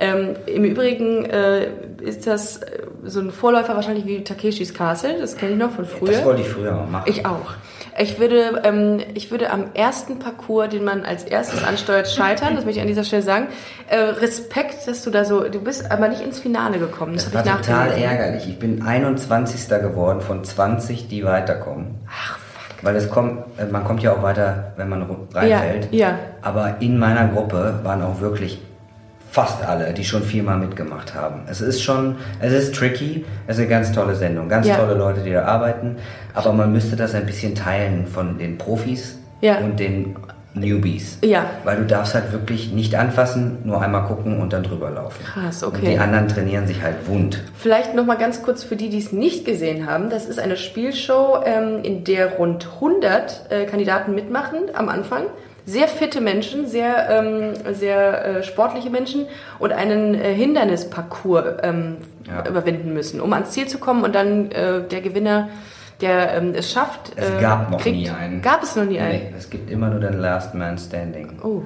Ähm, Im Übrigen äh, ist das äh, so ein Vorläufer wahrscheinlich wie Takeshis Castle. Das kenne ich noch von früher. Das wollte ich früher mal machen. Ich auch. Ich würde, ähm, ich würde am ersten Parcours, den man als erstes ansteuert, scheitern. Das möchte ich an dieser Stelle sagen. Äh, Respekt, dass du da so, du bist aber nicht ins Finale gekommen. Das, Das war ich total ärgerlich. Ich bin 21. geworden von 20, die weiterkommen. Ach, fuck. Weil es kommt, äh, man kommt ja auch weiter, wenn man reinfällt. Ja, ja. Aber in meiner Gruppe waren auch wirklich fast alle, die schon viermal mitgemacht haben. Es ist schon, es ist tricky, es ist eine ganz tolle Sendung, ganz Ja. tolle Leute, die da arbeiten, aber man müsste das ein bisschen teilen von den Profis Ja. und den Newbies. Ja. Weil du darfst halt wirklich nicht anfassen, nur einmal gucken und dann drüber laufen. Krass, Und okay. die anderen trainieren sich halt wund. Vielleicht noch mal ganz kurz für die, die es nicht gesehen haben. Das ist eine Spielshow, ähm, in der rund 100 äh, Kandidaten mitmachen am Anfang. Sehr fitte Menschen, sehr, ähm, sehr äh, sportliche Menschen und einen äh, Hindernisparcours ähm, Ja. überwinden müssen, um ans Ziel zu kommen und dann äh, der Gewinner, der ähm, es schafft, Es äh, gab noch kriegt, nie einen. Gab es noch nie einen? Nee, es gibt immer nur den Last Man Standing. Oh.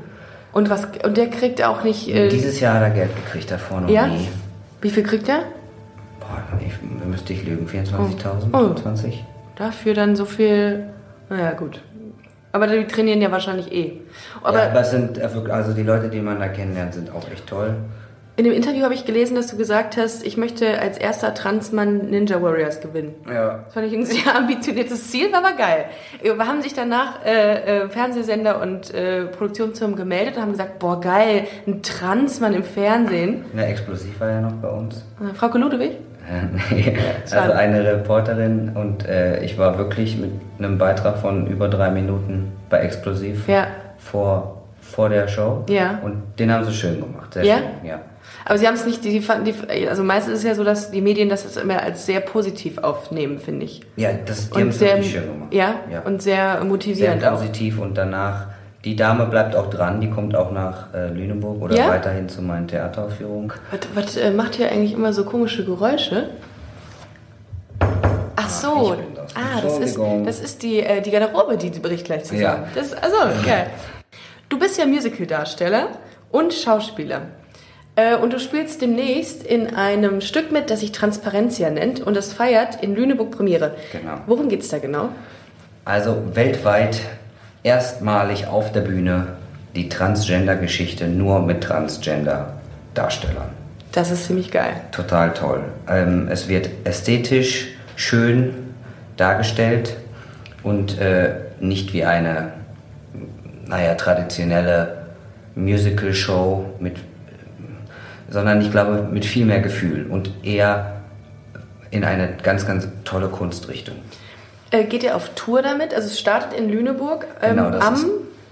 Und was? Und der kriegt auch nicht. Äh, Dieses Jahr hat er Geld gekriegt, davor noch ja? nie. Wie viel kriegt er? Boah, ich, müsste ich lügen, 24.000, Oh. 25? Dafür dann so viel Naja, gut. Aber die trainieren ja wahrscheinlich eh. Aber, ja, aber sind äh, also die Leute, die man da kennenlernt, sind auch echt toll. in dem Interview habe ich gelesen, dass du gesagt hast, ich möchte als erster Transmann Ninja Warriors gewinnen. Ja. Das fand ich ein sehr ambitioniertes Ziel, war aber geil. Wir haben sich danach äh, äh, Fernsehsender und äh, Produktionsfirmen gemeldet und haben gesagt, boah geil, ein Transmann im Fernsehen. Na, explosiv war ja noch bei uns. Äh, Frau Ludewig? Äh, also eine Reporterin und äh, ich war wirklich mit einem Beitrag von über drei Minuten bei Explosiv Ja. vor, vor der Show. Ja. Und den haben sie schön gemacht. Sehr Ja? schön. Ja. Aber sie haben es nicht, die, die, fanden- die, also meistens ist es ja so, dass die Medien das immer als sehr positiv aufnehmen, finde ich. Ja, das, die haben Und es sehr, wirklich schön gemacht. ja, ja. und sehr sehr motivierend auch. positiv und danach, die Dame bleibt auch dran, die kommt auch nach äh, Lüneburg oder Ja? weiterhin zu meinen Theateraufführungen. Was, was äh, macht hier eigentlich immer so komische Geräusche? Ach so, das. ah, das ist, das ist die, äh, die Garderobe, die bricht gleich zusammen. Ja. Das, also, geil. Du bist ja Musicaldarsteller und Schauspieler. Äh, Und du spielst demnächst in einem Stück mit, das sich Transparentia nennt und das feiert in Lüneburg Premiere. Genau. Worum geht's da genau? Also weltweit erstmalig auf der Bühne die Transgender-Geschichte nur mit Transgender-Darstellern. Das ist ziemlich geil. Total toll. Ähm, es wird ästhetisch schön dargestellt und äh, nicht wie eine, naja, traditionelle Musical-Show mit, sondern ich glaube mit viel mehr Gefühl und eher in eine ganz, ganz tolle Kunstrichtung. Äh, geht ihr auf Tour damit? Also es startet in Lüneburg ähm, Genau, am,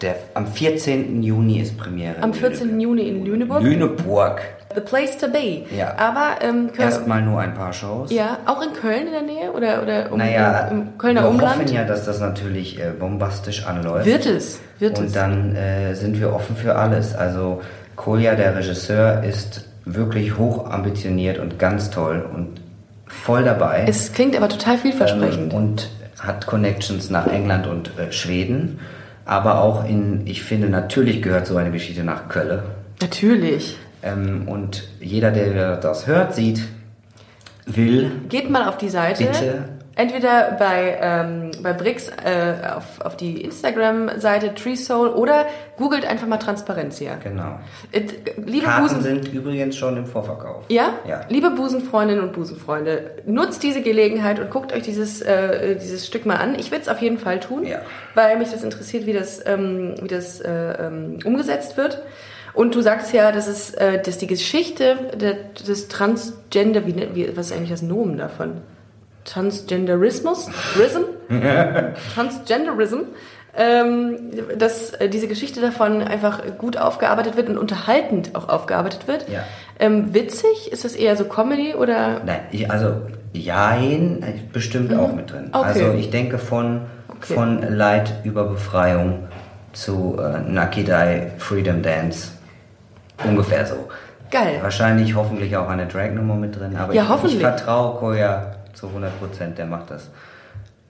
der, am 14. Juni ist Premiere. am in 14. Juni in Lüneburg. Lüneburg. The place to be. Ja. Aber ähm, Erstmal nur ein paar Shows. ja, auch in Köln in der Nähe oder, oder um, Naja, im Kölner wir Umland? hoffen ja, dass das natürlich äh, bombastisch anläuft. Wird es, wird Und es. dann äh, sind wir offen für alles. Also Kolja, der Regisseur, ist wirklich hoch ambitioniert und ganz toll und voll dabei. Es klingt aber total vielversprechend. Ähm, und hat Connections nach England und äh, Schweden. Aber auch in, ich finde, natürlich gehört so eine Geschichte nach Köln. Natürlich. Ähm, und jeder, der das hört, sieht, will, Geht mal auf die Seite. Bitte. Entweder bei, ähm, bei Brix äh, auf, auf die Instagram-Seite TreeSoul oder googelt einfach mal Transparentia. genau. Äh, liebe Karten Busen, sind übrigens schon im Vorverkauf. Ja? Ja. Liebe Busenfreundinnen und Busenfreunde, nutzt diese Gelegenheit und guckt euch dieses, äh, dieses Stück mal an. Ich würde es auf jeden Fall tun, Ja. weil mich das interessiert, wie das, ähm, wie das äh, ähm, umgesetzt wird. Und du sagst ja, dass, es, äh, dass die Geschichte des Transgender, wie, nennt- wie, was ist eigentlich das Nomen davon? Transgenderismus? Rism? Transgenderism? Ähm, dass äh, diese Geschichte davon einfach gut aufgearbeitet wird und unterhaltend auch aufgearbeitet wird. Ja. Ähm, witzig? Ist das eher so Comedy oder? Nein, ich, also Jein bestimmt auch mit drin. Mhm. Okay. Also ich denke von, Okay. von Leid über Befreiung zu äh, Nakidai Freedom Dance. Ungefähr so. Geil. Wahrscheinlich hoffentlich auch eine Drag-Nummer mit drin. Aber Ja, ich, hoffentlich. ich vertraue Koya zu 100 Prozent, der macht das.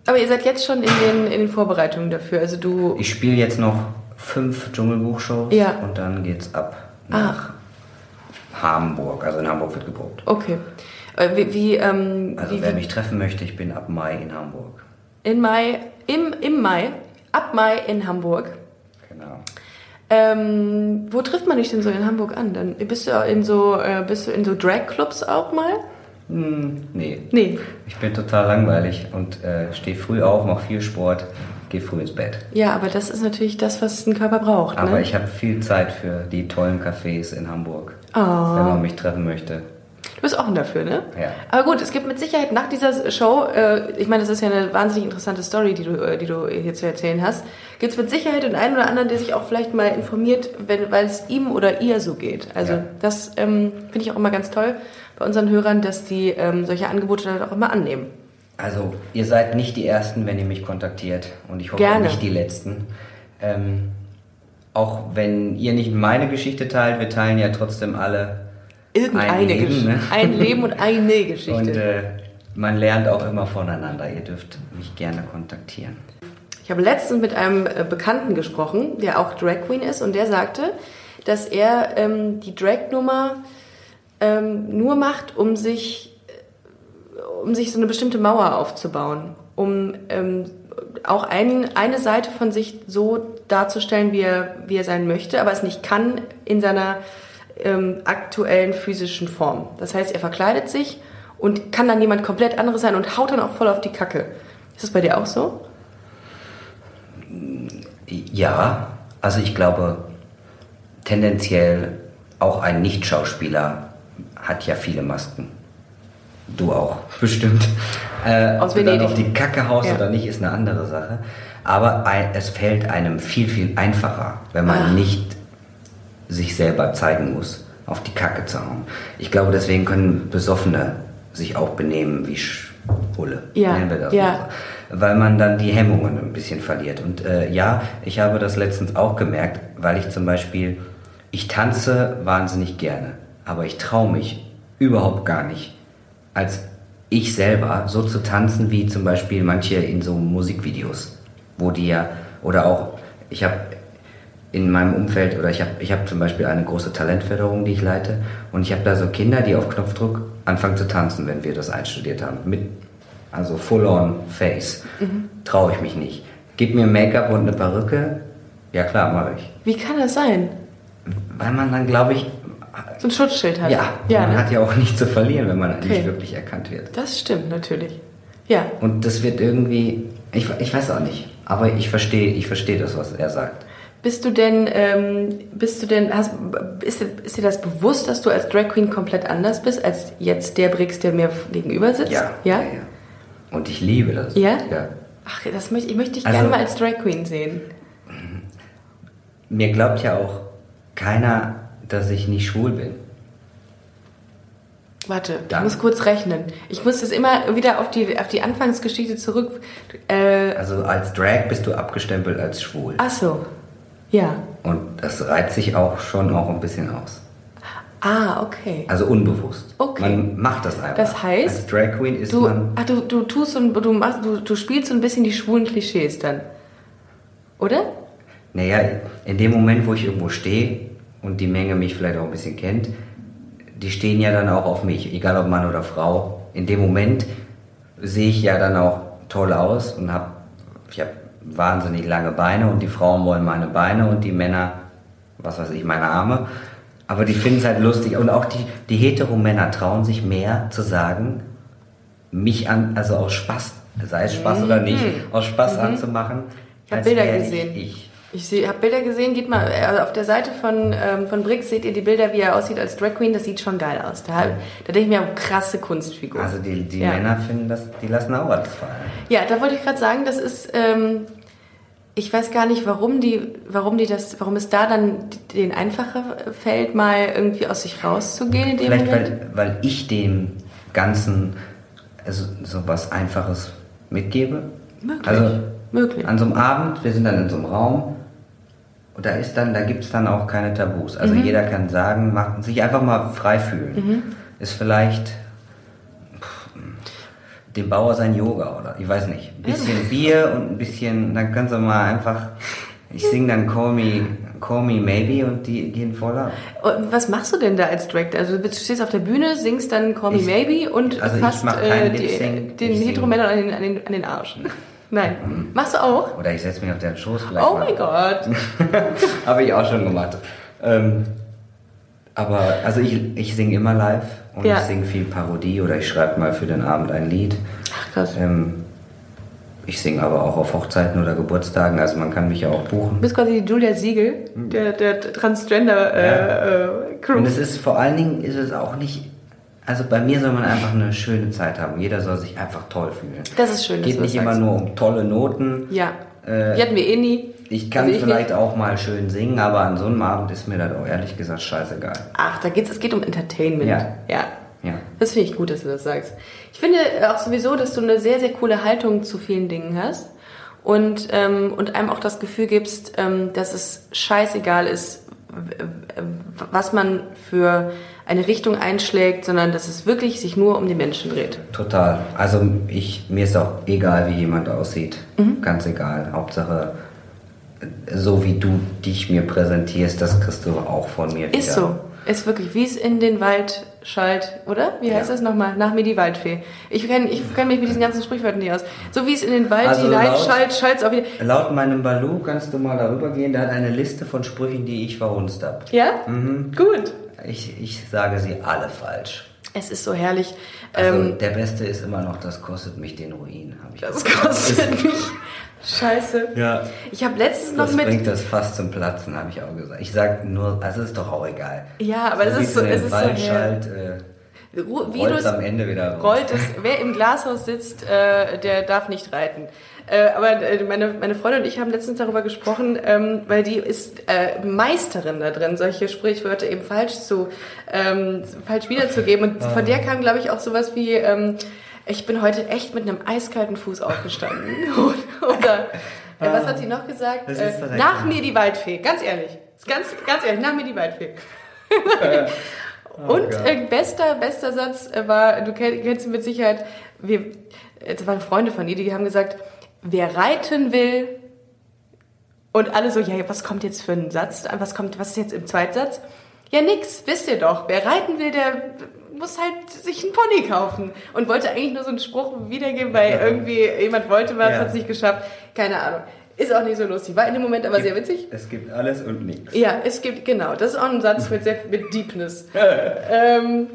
Aber ihr seid jetzt schon in den, in den Vorbereitungen dafür. Also du. Ich spiele jetzt noch fünf Dschungelbuch-Shows Ja. und dann geht's ab nach Hamburg. Also in Hamburg wird geprobt. Okay. Äh, Wie, wie, ähm, Also wie, wer mich treffen möchte, ich bin ab Mai in Hamburg. in Mai, im, im Mai, ab Mai in Hamburg. Genau. Ähm, wo trifft man dich denn so in Hamburg an? Dann bist du in so, äh, bist du in so Drag-Clubs auch mal? Hm, nee. Nee. Ich bin total langweilig und äh, stehe früh auf, mache viel Sport, gehe früh ins Bett. Ja, aber das ist natürlich das, was ein Körper braucht. Aber ne? ich habe viel Zeit für die tollen Cafés in Hamburg, Oh. wenn man mich treffen möchte. Du bist offen dafür, ne? Ja. Aber gut, es gibt mit Sicherheit nach dieser Show, äh, ich meine, das ist ja eine wahnsinnig interessante Story, die du, äh, die du hier zu erzählen hast, gibt es mit Sicherheit den einen oder anderen, der sich auch vielleicht mal informiert, weil es ihm oder ihr so geht. Also Ja. das ähm, finde ich auch immer ganz toll bei unseren Hörern, dass die ähm, solche Angebote dann auch immer annehmen. Also, ihr seid nicht die Ersten, wenn ihr mich kontaktiert und ich hoffe Gerne. nicht die Letzten. Ähm, auch wenn ihr nicht meine Geschichte teilt, wir teilen ja trotzdem alle Irgendeine ein Leben. Geschichte. Ne? Ein Leben und eine Geschichte. Und äh, man lernt auch immer voneinander. Ihr dürft mich gerne kontaktieren. Ich habe letztens mit einem äh, Bekannten gesprochen, der auch Drag Queen ist, und der sagte, dass er ähm, die Drag-Nummer ähm, nur macht, um sich, um sich so eine bestimmte Mauer aufzubauen, um ähm, auch ein, eine Seite von sich so darzustellen, wie er, wie er sein möchte, aber es nicht kann in seiner ähm, aktuellen physischen Form. Das heißt, er verkleidet sich und kann dann jemand komplett anderes sein und haut dann auch voll auf die Kacke. Ist das bei dir auch so? Ja, also ich glaube, tendenziell auch ein Nicht-Schauspieler hat ja viele Masken. Du auch, bestimmt. Äh, Aus ob du dann Venedig. auf die Kacke haust Ja. oder nicht, ist eine andere Sache. Aber es fällt einem viel, viel einfacher, wenn man Ah. nicht sich selber zeigen muss, auf die Kacke zu hauen. Ich glaube, deswegen können Besoffene sich auch benehmen wie Schwule. Ja, Nennen wir das ja. so. Weil man dann die Hemmungen ein bisschen verliert. Und äh, ja, ich habe das letztens auch gemerkt, weil ich zum Beispiel, ich tanze wahnsinnig gerne, aber ich traue mich überhaupt gar nicht, als ich selber so zu tanzen wie zum Beispiel manche in so Musikvideos, wo die ja, oder auch, ich habe in meinem Umfeld, oder ich habe ich hab zum Beispiel eine große Talentförderung, die ich leite, und ich habe da so Kinder, die auf Knopfdruck anfangen zu tanzen, wenn wir das einstudiert haben, mit, also full-on Face. Traue ich mich nicht. Gib mir Make-up und eine Perücke, ja klar, mache ich. Wie kann das sein? Weil man dann, glaube ich, So ein Schutzschild hat. ja, ja man ne? hat ja auch nichts zu verlieren, wenn man Okay. nicht wirklich erkannt wird. Das stimmt natürlich. Ja. Und das wird irgendwie, ich, ich weiß auch nicht, aber ich verstehe ich verstehe das, was er sagt. Bist du denn, ähm, bist du denn, hast, ist, dir- ist dir das bewusst, dass du als Drag Queen komplett anders bist, als jetzt der Brix, der mir gegenüber sitzt? Ja, Ja? ja. Und ich liebe das. Ja? ja. Ach, das möchte, ich möchte dich Also- gerne mal als Drag Queen sehen. Mir glaubt ja auch keiner, dass ich nicht schwul bin. Warte, ich Dann. muss kurz rechnen. Ich muss das immer wieder auf die, auf die Anfangsgeschichte zurück. Äh, Also als Drag bist du abgestempelt als schwul. ach so. Ja. Und das reizt sich auch schon auch ein bisschen aus. Ah, okay. Also unbewusst. Okay. Man macht das einfach. Das heißt, als Drag Queen ist Du, man. ach, du, du tust und du machst, du, du spielst so ein bisschen die schwulen Klischees dann. Oder? Naja, in dem Moment, wo ich irgendwo stehe und die Menge mich vielleicht auch ein bisschen kennt, die stehen ja dann auch auf mich, egal ob Mann oder Frau. In dem Moment sehe ich ja dann auch toll aus und habe ich habe wahnsinnig lange Beine und die Frauen wollen meine Beine und die Männer, was weiß ich, meine Arme. Aber die finden es halt lustig und auch die, die Hetero-Männer trauen sich mehr zu sagen, mich an, also aus Spaß, sei es Spaß oder nicht, aus Spaß anzumachen. Mhm. Ich habe Bilder gesehen. Ich, Ich, ich habe Bilder gesehen. Geht mal also auf der Seite von, ähm, von Brix seht ihr die Bilder, wie er aussieht als Drag Queen. Das sieht schon geil aus. Da, da denke ich mir, krasse Kunstfigur. Also die, die Ja. Männer finden das, die lassen auch alles fallen. Ja, da wollte ich gerade sagen, das ist, ähm, ich weiß gar nicht, warum die, warum die das, warum es da dann den einfacher fällt, mal irgendwie aus sich rauszugehen in dem Vielleicht, Moment. weil, weil ich dem Ganzen also, so was Einfaches mitgebe. Möglich. Also Möglich. an so einem Abend, wir sind dann in so einem Raum und da ist dann, da gibt es dann auch keine Tabus. Mhm. Also jeder kann sagen, macht, sich einfach mal frei fühlen. Ist vielleicht pff, dem Bauer sein Yoga oder ich weiß nicht. Ein bisschen Bier und ein bisschen, dann kannst du mal einfach, ich sing dann Call Me, Call Me Maybe und die gehen voll ab. Und was machst du denn da als Drag? Also du stehst auf der Bühne, singst dann Call Me Ich- Maybe und also ich fasst äh, die, den. Heteromännern an den, an, den, an den Arsch. Nein. Machst du auch? Oder ich setze mich auf den Schoß vielleicht Oh mal. mein Gott. Habe ich auch schon gemacht. Ähm, aber also ich, ich singe immer live und Ja. ich singe viel Parodie oder ich schreibe mal für den Abend ein Lied. Ach krass. Ähm, ich singe aber auch auf Hochzeiten oder Geburtstagen, also man kann mich ja auch buchen. Du bist quasi die Julia Siegel, der, der Transgender äh, äh, Crew. Und es ist vor allen Dingen ist es auch nicht. Also bei mir soll man einfach eine schöne Zeit haben. Jeder soll sich einfach toll fühlen. Das ist schön, Geht nicht immer sagst. nur um tolle Noten. Ja. Äh, die hatten wir eh nie. Ich kann Also ich vielleicht nicht. auch mal schön singen, aber an so einem Abend ist mir das auch ehrlich gesagt scheißegal. Ach, da geht's, es geht um Entertainment. Ja. ja. Ja. Das finde ich gut, dass du das sagst. Ich finde auch sowieso, dass du eine sehr, sehr coole Haltung zu vielen Dingen hast und, ähm, und einem auch das Gefühl gibst, ähm, dass es scheißegal ist, was man für eine Richtung einschlägt, sondern dass es wirklich sich nur um die Menschen dreht. Total. Also ich, mir ist auch egal, wie jemand aussieht. Mhm. Ganz egal. Hauptsache, so wie du dich mir präsentierst, das kriegst du auch von mir Ist wieder. so. Ist wirklich, wie es in den Wald Schalt, oder? Wie heißt Ja. das nochmal? Nach mir die Waldfee. Ich kenne ich kenn mich mit diesen ganzen Sprichwörtern nicht aus. So wie es in den Wald Also hinein laut- schallt, schallt es auch wieder. Laut meinem Balu kannst du mal darüber gehen, der hat eine Liste von Sprüchen, die ich verhunzt habe. Ja? Mhm. Gut. Ich, ich sage sie alle falsch. Es ist so herrlich. Also ähm, der beste ist immer noch, das kostet mich den Ruin. Hab ich das gesagt. kostet mich. Scheiße. Ja. Ich habe letztens noch Das mit. bringt das fast zum Platzen, habe ich auch gesagt. Ich sage nur, also ist doch auch egal. Ja, aber es ist so, in es ist so schallt, äh, rollt's du's- am Ende wieder raus. rollt es, wer im Glashaus sitzt, äh, der darf nicht reiten. Äh, aber äh, meine, meine Freundin und ich haben letztens darüber gesprochen, ähm, weil die ist äh, Meisterin da drin, solche Sprichwörter eben falsch zu ähm, falsch wiederzugeben. Und von der kam, glaube ich, auch sowas wie ähm, ich bin heute echt mit einem eiskalten Fuß aufgestanden. Oder äh, was hat sie noch gesagt? Äh, nach mir die Waldfee. Ganz ehrlich. Ganz, ganz ehrlich, nach mir die Waldfee. Und Gott. äh, bester, bester Satz äh, war, du kenn, kennst ihn mit Sicherheit, wir, äh, das waren Freunde von ihr, die haben gesagt, wer reiten will, und alle so, ja, was kommt jetzt für ein Satz? Was kommt, was ist jetzt im Zweitsatz? Ja, nix, wisst ihr doch. Wer reiten will, der muss halt sich einen Pony kaufen. Und wollte eigentlich nur so einen Spruch wiedergeben, weil irgendwie jemand wollte was, Ja. hat es nicht geschafft. Keine Ahnung. Ist auch nicht so lustig. War in dem Moment aber sehr witzig. Es gibt alles und nichts. Ja, es gibt, genau, das ist auch ein Satz mit, sehr, mit Deepness. ähm,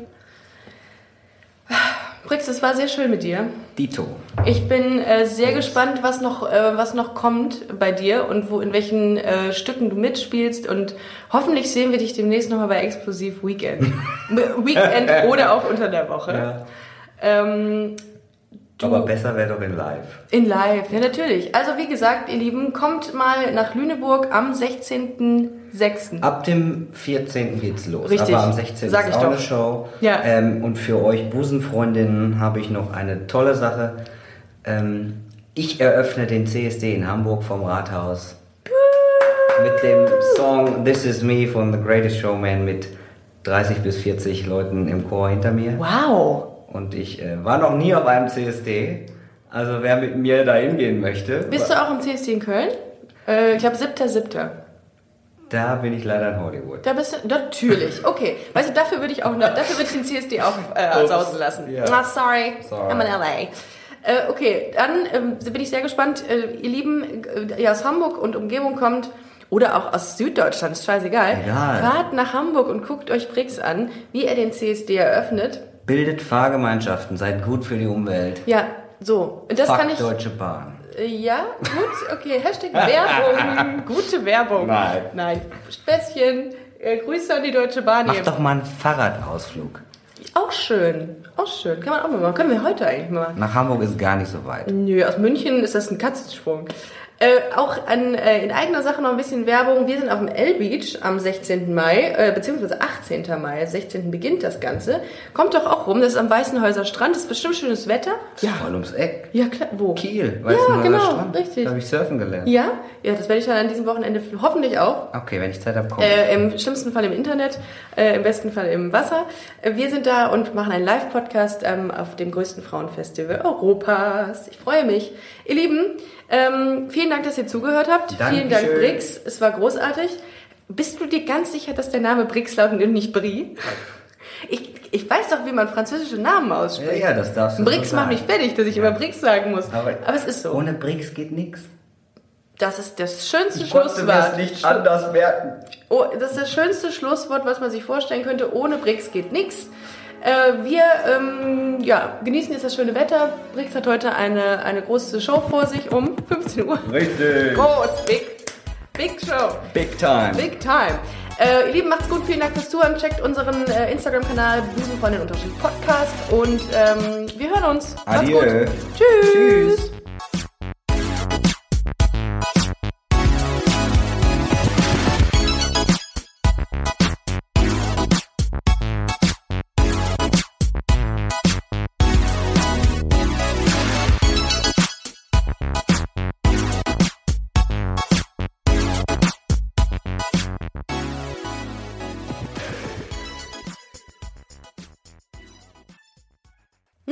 Brix, es war sehr schön mit dir. Dito. Ich bin äh, sehr gespannt, was noch, äh, was noch kommt bei dir und wo, in welchen äh, Stücken du mitspielst. Und hoffentlich sehen wir dich demnächst nochmal bei Explosiv Weekend. Weekend oder auch unter der Woche. Ja. Ähm, Aber besser wäre doch in live. in live, ja natürlich. Also wie gesagt, ihr Lieben, kommt mal nach Lüneburg am 16.06. Ab dem 14. geht's los. Richtig. Aber am 16. Sag ist ich auch doch. eine Show. Ja. Ähm, und für euch Busenfreundinnen habe ich noch eine tolle Sache. Ähm, ich eröffne den CSD in Hamburg vom Rathaus mit dem Song This Is Me von The Greatest Showman mit 30 bis 40 Leuten im Chor hinter mir. Wow. Und ich äh, war noch nie auf einem CSD. Also wer mit mir da hingehen möchte, Bist du auch im CSD in Köln? Äh, ich glaube, 7.7. da bin ich leider in Hollywood. Da bist du, natürlich, okay. Weißt du, dafür würde ich auch, noch- dafür würde ich den CSD auch äh, sausen lassen. Ja. Ah, sorry, Sorry. I'm in LA. Äh, okay, dann ähm, bin ich sehr gespannt. Äh, ihr Lieben, äh, ihr aus Hamburg und Umgebung kommt, oder auch aus Süddeutschland, ist scheißegal. Egal. Fahrt nach Hamburg und guckt euch Brix an, wie er den CSD eröffnet. Bildet Fahrgemeinschaften, seid gut für die Umwelt. Ja, so. Und das Fuck kann ich. Deutsche Bahn. Äh, Ja, gut, okay. Hashtag Werbung. Gute Werbung. Nein. Nein. Späßchen. Äh, Grüße an die Deutsche Bahn. Mach hier. doch mal einen Fahrradausflug. Auch schön. Auch schön. Kann man auch mal machen. Können wir heute eigentlich mal machen. Nach Hamburg ist gar nicht so weit. Nö, aus München ist das ein Katzensprung. Äh, auch an, äh, in eigener Sache noch ein bisschen Werbung. Wir sind auf dem L-Beach am 16. Mai, äh, beziehungsweise 18. Mai. 16. beginnt das Ganze. Kommt doch auch rum. Das ist am Weißenhäuser Strand. Das ist bestimmt schönes Wetter. Ja. Voll ums Eck. Ja, klar. Wo? Kiel, Ja, Weißenhäuser genau. Strand. Richtig. Da habe ich surfen gelernt. Ja? Ja, das werde ich dann an diesem Wochenende hoffentlich auch. Okay, wenn ich Zeit habe, komm. Äh, Im schlimmsten Fall im Internet, äh, im besten Fall im Wasser. Äh, wir sind da und machen einen Live-Podcast ähm, auf dem größten Frauenfestival Europas. Ich freue mich. Ihr Lieben, ähm, vielen Dank, dass ihr zugehört habt. Vielen Dank, Dankeschön. Brix. Es war großartig. Bist du dir ganz sicher, dass der Name Brix lautet und nicht Brie? Ich, ich weiß doch, wie man französische Namen ja, ausspricht. ja, das darfst du Brix so macht mich fertig, dass ich immer Brix sagen muss. Aber, Aber es ist so. Ohne Brix geht nichts. Das ist das schönste Ich Schlusswort. es nicht anders merken. Oh, das ist das schönste Schlusswort, was man sich vorstellen könnte. Ohne Brix geht nix. Äh, wir ähm, ja, genießen jetzt das schöne Wetter. Brix hat heute eine, eine große Show vor sich um 15 Uhr. Richtig. Groß, big, big Show, Big time. big time. Äh, ihr Lieben, macht's gut, vielen Dank fürs Zuhören. Checkt unseren äh, Instagram-Kanal Busenfreundin-Podcast und ähm, wir hören uns. Macht's Adieu. gut. Tschüss. Tschüss.